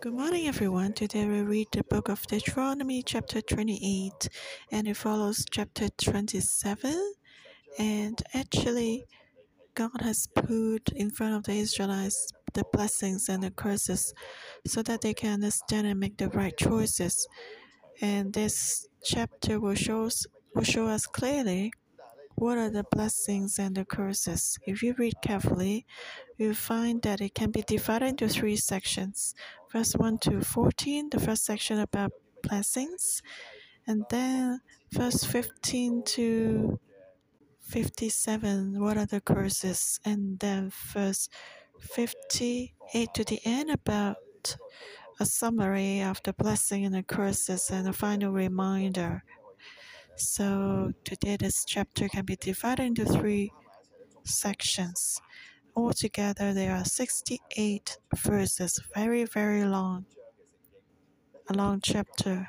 Good morning, everyone. Today we read the book of Deuteronomy, chapter 28, and it follows chapter 27. And actually, God has put in front of the Israelites the blessings and the curses so that they can understand and make the right choices. And this chapter will show us, will show us clearly what are the blessings and the curses? If you read carefully, you'll find that it can be divided into three sections. Verse 1 to 14, the first section about blessings, and then verse 15 to 57, what are the curses? And then verse 58 to the end about a summary of the blessing and the curses and a final reminder so today this chapter can be divided into three sections. Altogether there are 68 verses, very, very long. A long chapter.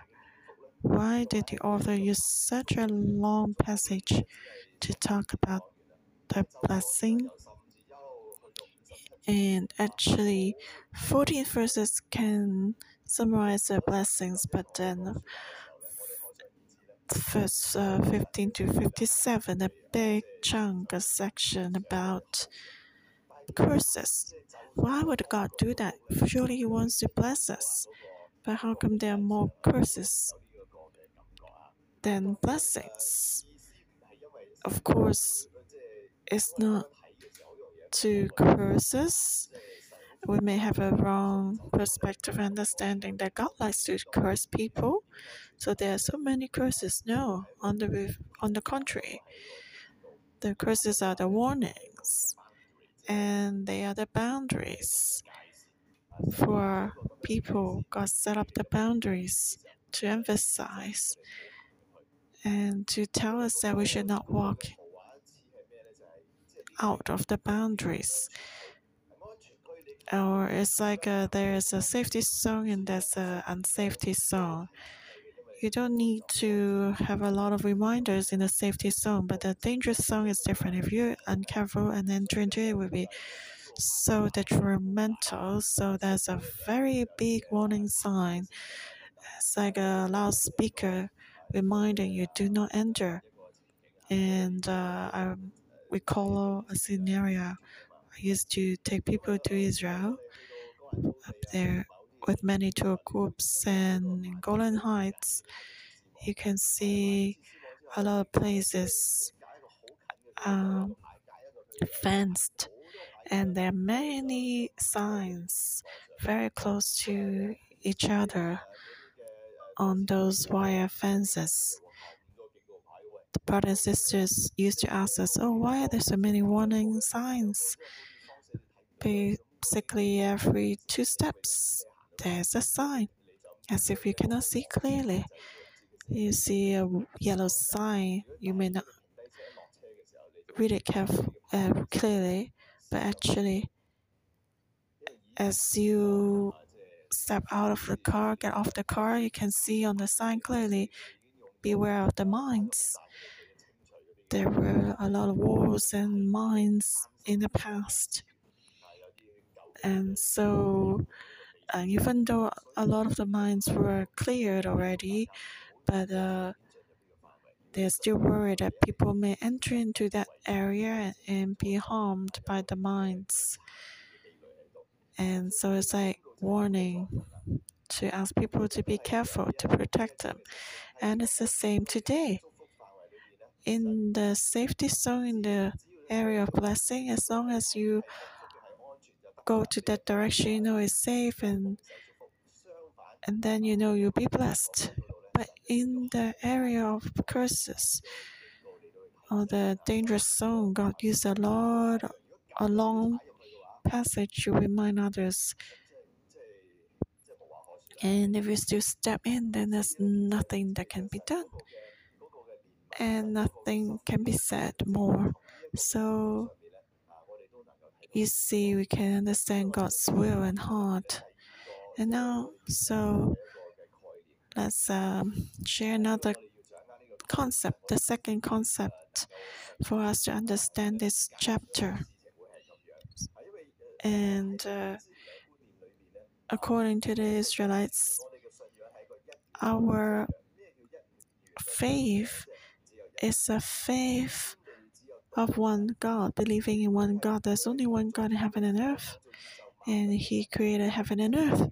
Why did the author use such a long passage to talk about the blessing? And actually, 14 verses can summarize the blessings, but then verse uh, 15 to 57, a big chunk, a section about curses. Why would God do that? Surely He wants to bless us. But how come there are more curses than blessings? Of course, it's not to curse us we may have a wrong perspective understanding that God likes to curse people. So there are so many curses. No, on the on the contrary, the curses are the warnings, and they are the boundaries for people. God set up the boundaries to emphasize and to tell us that we should not walk out of the boundaries or it's like a, there's a safety zone and there's a unsafety zone. You don't need to have a lot of reminders in the safety zone, but the dangerous zone is different. If you're uncareful and enter into it, will be so detrimental. So there's a very big warning sign. It's like a loudspeaker reminding you do not enter. And uh, I recall a scenario used to take people to Israel up there with many tour groups and Golan Heights you can see a lot of places um, fenced and there are many signs very close to each other on those wire fences brothers and sisters used to ask us, Oh, why are there so many warning signs? Basically, every two steps, there's a sign, as if you cannot see clearly. You see a yellow sign, you may not read it carefully, uh, clearly, but actually, as you step out of the car, get off the car, you can see on the sign clearly beware of the mines. There were a lot of wars and mines in the past. And so, uh, even though a lot of the mines were cleared already, but uh, they're still worried that people may enter into that area and be harmed by the mines. And so it's like warning to ask people to be careful to protect them. And it's the same today. In the safety zone, in the area of blessing, as long as you go to that direction, you know it's safe and and then you know you'll be blessed. But in the area of curses or the dangerous zone, God used a lot a long passage to remind others and if you still step in, then there's nothing that can be done. And nothing can be said more. So you see, we can understand God's will and heart. And now, so let's um, share another concept, the second concept for us to understand this chapter. And uh, according to the Israelites, our faith is a faith of one God, believing in one God. There's only one God in heaven and earth, and He created heaven and earth.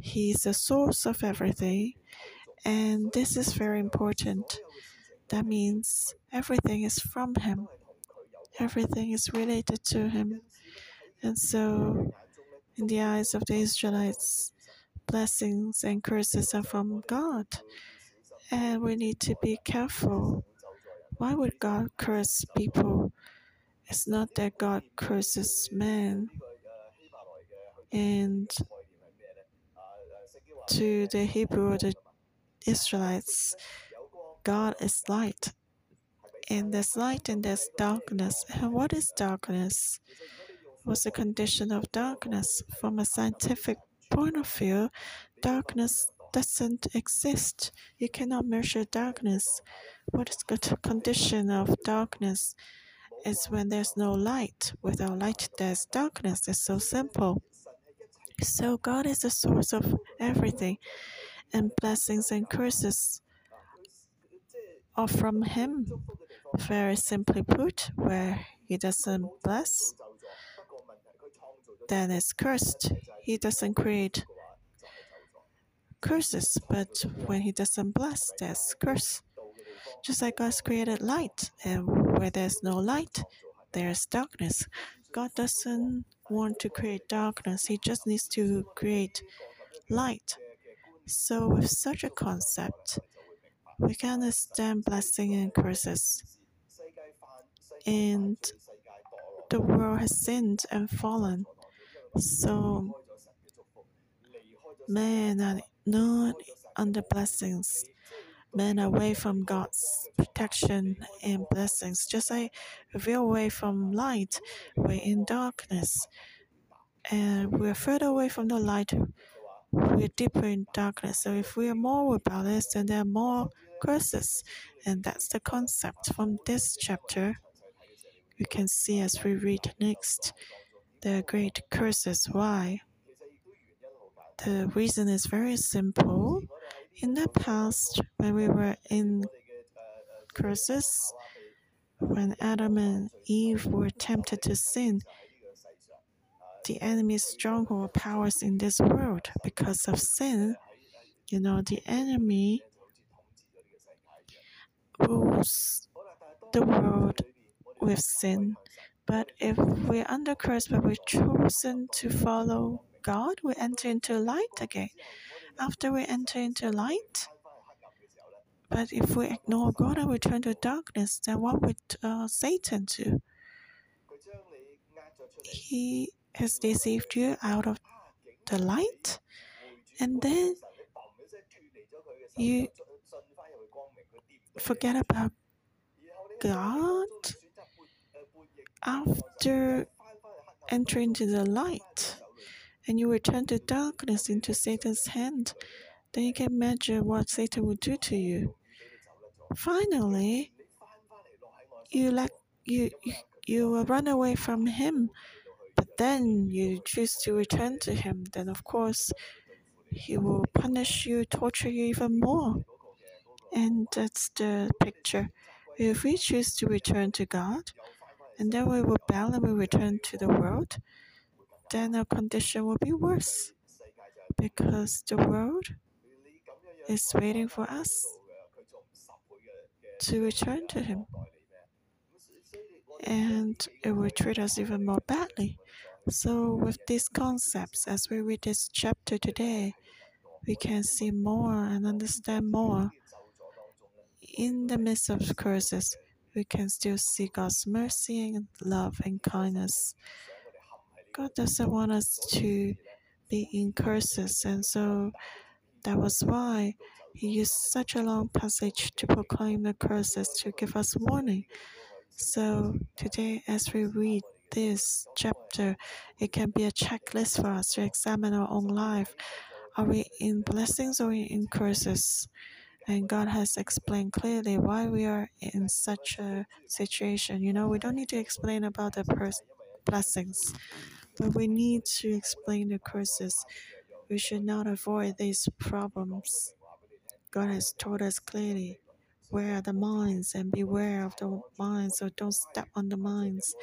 He is the source of everything, and this is very important. That means everything is from Him, everything is related to Him. And so, in the eyes of the Israelites, blessings and curses are from God. And we need to be careful. Why would God curse people? It's not that God curses man. And to the Hebrew or the Israelites, God is light. And there's light and there's darkness. And what is darkness? What's the condition of darkness? From a scientific point of view, darkness doesn't exist. You cannot measure darkness. What is the condition of darkness? Is when there's no light. Without light, there's darkness. It's so simple. So God is the source of everything, and blessings and curses are from Him. Very simply put, where He doesn't bless, then it's cursed. He doesn't create curses, but when He doesn't bless, there's curse. Just like God's created light, and where there's no light, there's darkness. God doesn't want to create darkness, He just needs to create light. So, with such a concept, we can understand blessing and curses. And the world has sinned and fallen. So, men are not under blessings, men away from God's protection and blessings. Just like we're away from light, we're in darkness. And we're further away from the light, we're deeper in darkness. So if we are more rebellious, then there are more curses. And that's the concept from this chapter. You can see as we read next, are great curses. Why? The reason is very simple. In the past, when we were in curses, when Adam and Eve were tempted to sin, the enemy's stronghold powers in this world because of sin. You know, the enemy rules the world with sin. But if we're under curse, but we've chosen to follow God, we enter into light again. After we enter into light, but if we ignore God and we turn to darkness, then what would uh, Satan do? He has deceived you out of the light, and then you forget about God after entering into the light and you return to darkness into Satan's hand, then you can imagine what Satan would do to you. Finally, you let you, you will run away from him, but then you choose to return to him. Then of course, he will punish you, torture you even more. And that's the picture. If we choose to return to God, and then we rebel and we return to the world, then our condition will be worse because the world is waiting for us to return to Him. And it will treat us even more badly. So, with these concepts, as we read this chapter today, we can see more and understand more. In the midst of curses, we can still see God's mercy and love and kindness. God doesn't want us to be in curses, and so that was why He used such a long passage to proclaim the curses to give us warning. So today, as we read this chapter, it can be a checklist for us to examine our own life. Are we in blessings or in curses? And God has explained clearly why we are in such a situation. You know, we don't need to explain about the blessings but we need to explain the curses. we should not avoid these problems. God has told us clearly where are the mines and beware of the mines, so don't step on the mines.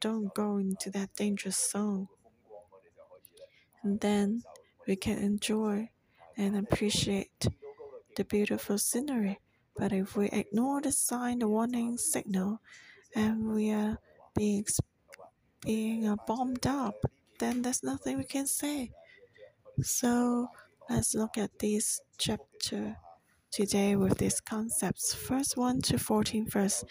Don't go into that dangerous zone. And then we can enjoy and appreciate the beautiful scenery. But if we ignore the sign, the warning signal, and we are being being uh, bombed up, then there's nothing we can say. So let's look at this chapter today with these concepts. First 1 to 14 verse.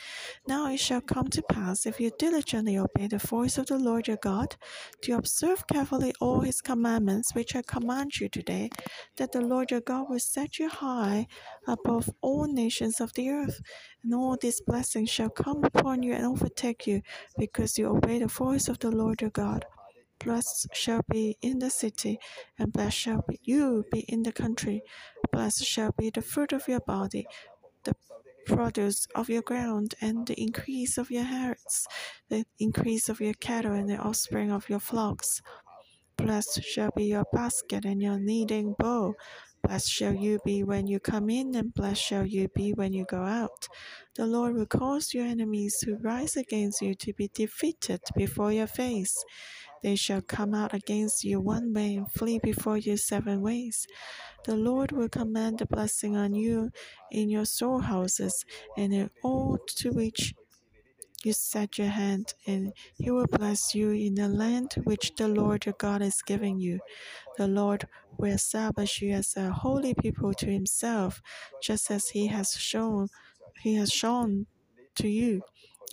Now it shall come to pass, if you diligently obey the voice of the Lord your God, to observe carefully all his commandments which I command you today, that the Lord your God will set you high above all nations of the earth, and all these blessings shall come upon you and overtake you, because you obey the voice of the Lord your God blessed shall be in the city, and blessed shall be you be in the country. Blessed shall be the fruit of your body, the produce of your ground, and the increase of your herds, the increase of your cattle, and the offspring of your flocks. Blessed shall be your basket and your kneading bowl. Blessed shall you be when you come in, and blessed shall you be when you go out. The Lord will cause your enemies who rise against you to be defeated before your face. They shall come out against you one way and flee before you seven ways. The Lord will command the blessing on you in your storehouses and in all to which you set your hand, and he will bless you in the land which the Lord your God is giving you. The Lord will establish you as a holy people to himself, just as he has shown he has shown to you.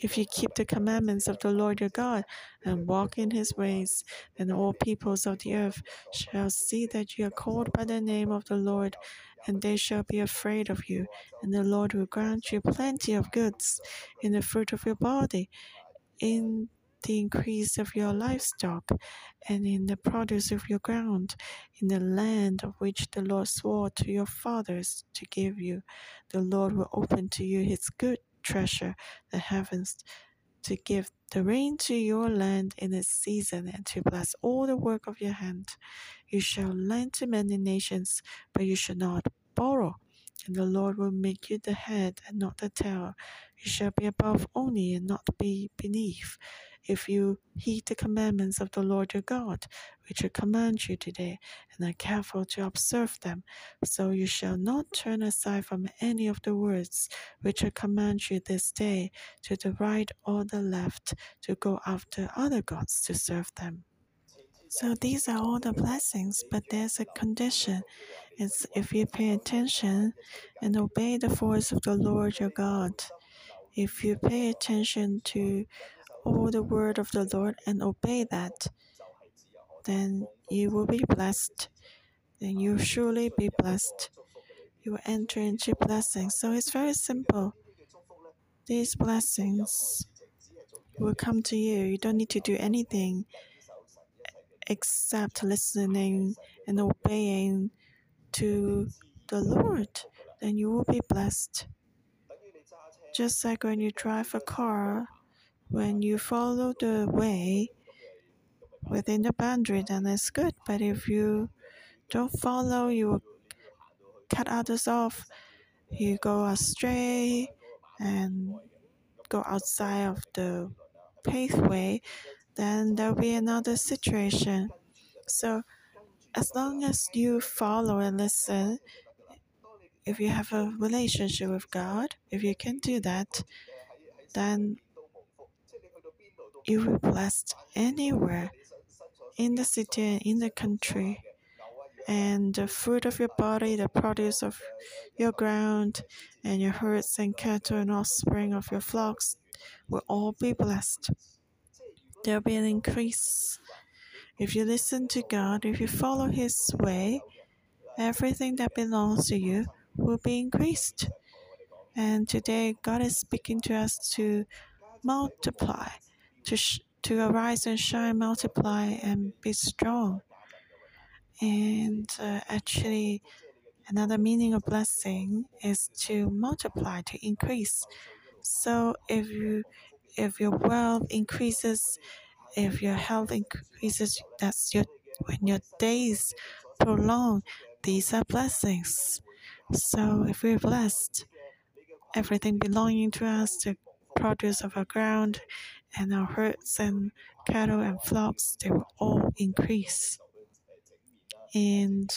If you keep the commandments of the Lord your God and walk in his ways, then all peoples of the earth shall see that you are called by the name of the Lord, and they shall be afraid of you. And the Lord will grant you plenty of goods in the fruit of your body, in the increase of your livestock, and in the produce of your ground, in the land of which the Lord swore to your fathers to give you. The Lord will open to you his good treasure, the heavens, to give the rain to your land in its season, and to bless all the work of your hand. You shall lend to many nations, but you shall not borrow. And the Lord will make you the head and not the tail. You shall be above only and not be beneath if you heed the commandments of the Lord your God, which I command you today, and are careful to observe them, so you shall not turn aside from any of the words which I command you this day, to the right or the left, to go after other gods to serve them. So these are all the blessings, but there's a condition. It's if you pay attention and obey the voice of the Lord your God. If you pay attention to all the word of the Lord and obey that, then you will be blessed. Then you surely be blessed. You will enter into blessings. So it's very simple. These blessings will come to you. You don't need to do anything except listening and obeying to the Lord. Then you will be blessed. Just like when you drive a car, when you follow the way within the boundary, then it's good. But if you don't follow, you cut others off. You go astray and go outside of the pathway, then there'll be another situation. So, as long as you follow and listen, if you have a relationship with God, if you can do that, then you will be blessed anywhere in the city and in the country. And the fruit of your body, the produce of your ground, and your herds and cattle and offspring of your flocks will all be blessed. There will be an increase. If you listen to God, if you follow His way, everything that belongs to you will be increased. And today, God is speaking to us to multiply to, sh- to arise and shine, multiply, and be strong. And uh, actually, another meaning of blessing is to multiply, to increase. So if you if your wealth increases, if your health increases, that's your when your days prolong. These are blessings. So if we're blessed, everything belonging to us, the produce of our ground, and our herds and cattle and flocks, they will all increase. And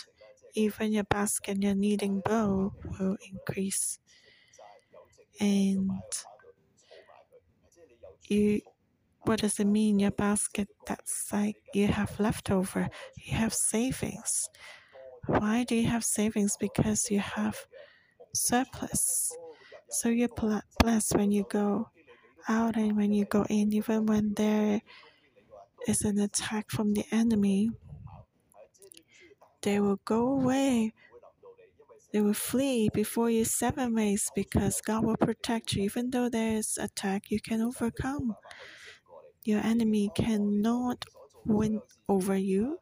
even your basket and your kneading bowl will increase. And you what does it mean your basket that's like you have leftover you have savings why do you have savings because you have surplus so you're blessed when you go out and when you go in even when there is an attack from the enemy they will go away they will flee before you seven ways because God will protect you. Even though there is attack, you can overcome. Your enemy cannot win over you,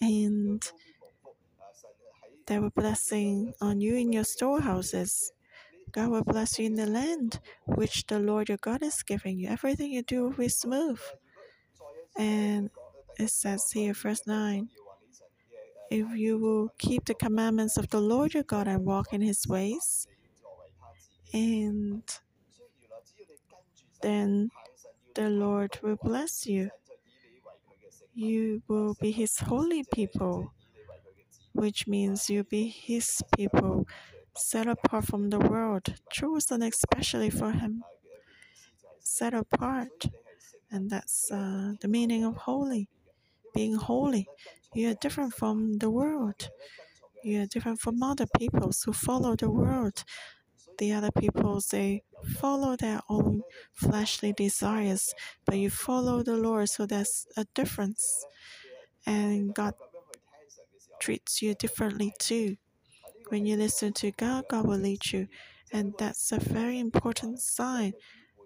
and there will blessing on you in your storehouses. God will bless you in the land which the Lord your God is giving you. Everything you do will be smooth. And it says here, verse 9 if you will keep the commandments of the Lord your God and walk in his ways, and then the Lord will bless you. You will be His holy people, which means you'll be His people, set apart from the world, chosen especially for Him, set apart. And that's uh, the meaning of holy, being holy. You are different from the world. You are different from other peoples who follow the world. The other peoples, they follow their own fleshly desires, but you follow the Lord, so there's a difference. And God treats you differently too. When you listen to God, God will lead you. And that's a very important sign.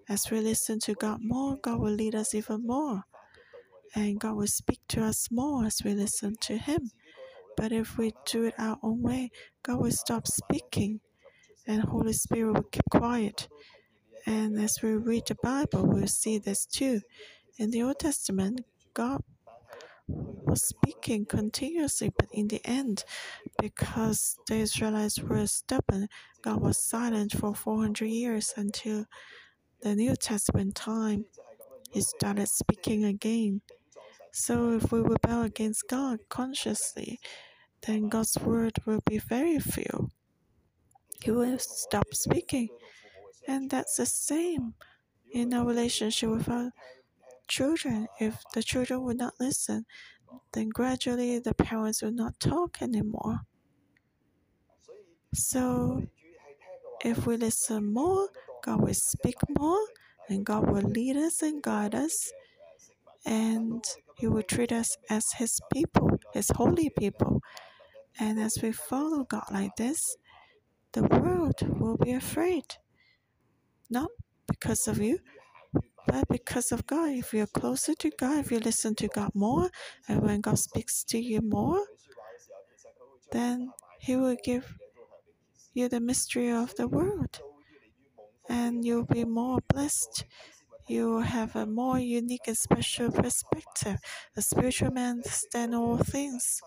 As we listen to God more, God will lead us even more. And God will speak to us more as we listen to Him. But if we do it our own way, God will stop speaking and Holy Spirit will keep quiet. And as we read the Bible, we'll see this too. In the Old Testament, God was speaking continuously, but in the end, because the Israelites were stubborn, God was silent for 400 years until the New Testament time. He started speaking again. So if we rebel against God consciously, then God's word will be very few. He will stop speaking. And that's the same in our relationship with our children. If the children will not listen, then gradually the parents will not talk anymore. So, if we listen more, God will speak more, and God will lead us and guide us, and He will treat us as His people, His holy people. And as we follow God like this, the world will be afraid. Not because of you, but because of God. If you're closer to God, if you listen to God more, and when God speaks to you more, then He will give you the mystery of the world. And you'll be more blessed. You will have a more unique and special perspective. The spiritual man understands all things.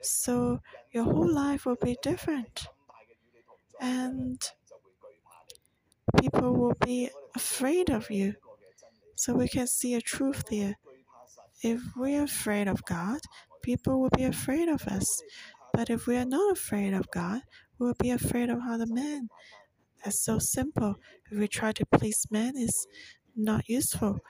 So your whole life will be different. And people will be afraid of you. So we can see a truth there. If we're afraid of God, people will be afraid of us. But if we are not afraid of God, we'll be afraid of other men. That's so simple. If we try to please men, it's not useful.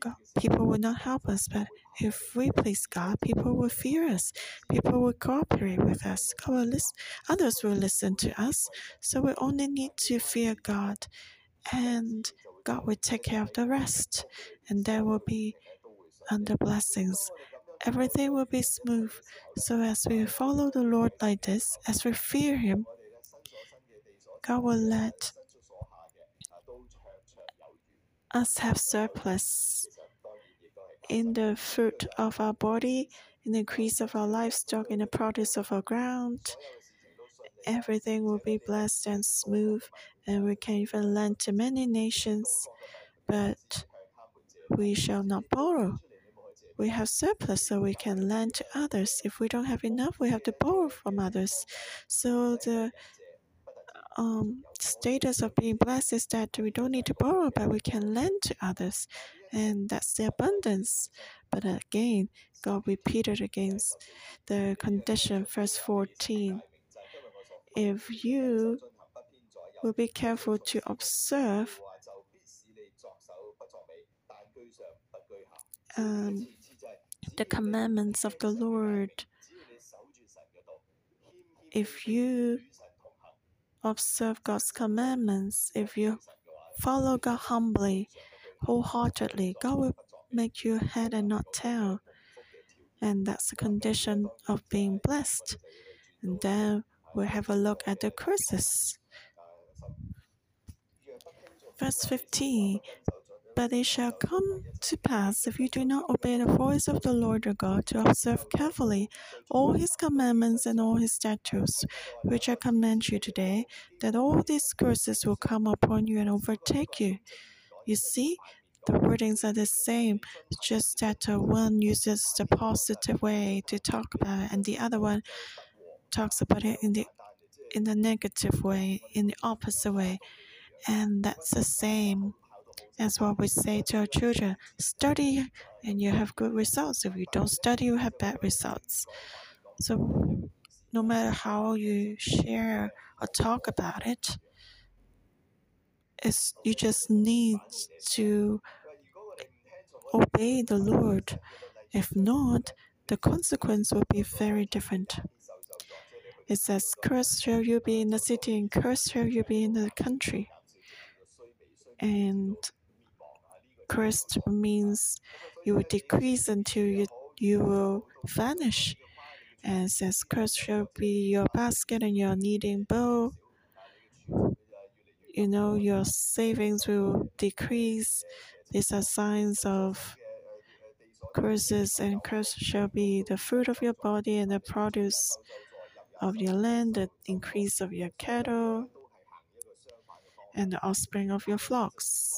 God, people will not help us, but if we please God, people will fear us. People will cooperate with us. God will listen, others will listen to us. So we only need to fear God, and God will take care of the rest. And there will be under blessings. Everything will be smooth. So as we follow the Lord like this, as we fear Him, God will let us have surplus in the fruit of our body, in the increase of our livestock, in the produce of our ground. Everything will be blessed and smooth, and we can even lend to many nations, but we shall not borrow. we have surplus so we can lend to others. If we don't have enough, we have to borrow from others. So the um, status of being blessed is that we don't need to borrow, but we can lend to others. And that's the abundance. But again, God repeated against the condition, verse 14. If you will be careful to observe um, the commandments of the Lord, if you observe God's commandments, if you follow God humbly, wholeheartedly, God will make you head and not tail. And that's the condition of being blessed. And then we'll have a look at the curses. Verse 15 But it shall come to pass, if you do not obey the voice of the Lord your God, to observe carefully all his commandments and all his statutes, which I command you today, that all these curses will come upon you and overtake you. You see, the wordings are the same, just that one uses the positive way to talk about it, and the other one talks about it in the in the negative way, in the opposite way. And that's the same as what we say to our children study and you have good results. If you don't study, you have bad results. So, no matter how you share or talk about it, it's, you just need to obey the Lord. If not, the consequence will be very different. It says, Cursed shall you be in the city, and cursed shall you be in the country. And cursed means you will decrease until you, you will vanish. And it says, Cursed shall be your basket and your kneading bowl. You know, your savings will decrease. These are signs of curses, and cursed shall be the fruit of your body and the produce of your land, the increase of your cattle, and the offspring of your flocks.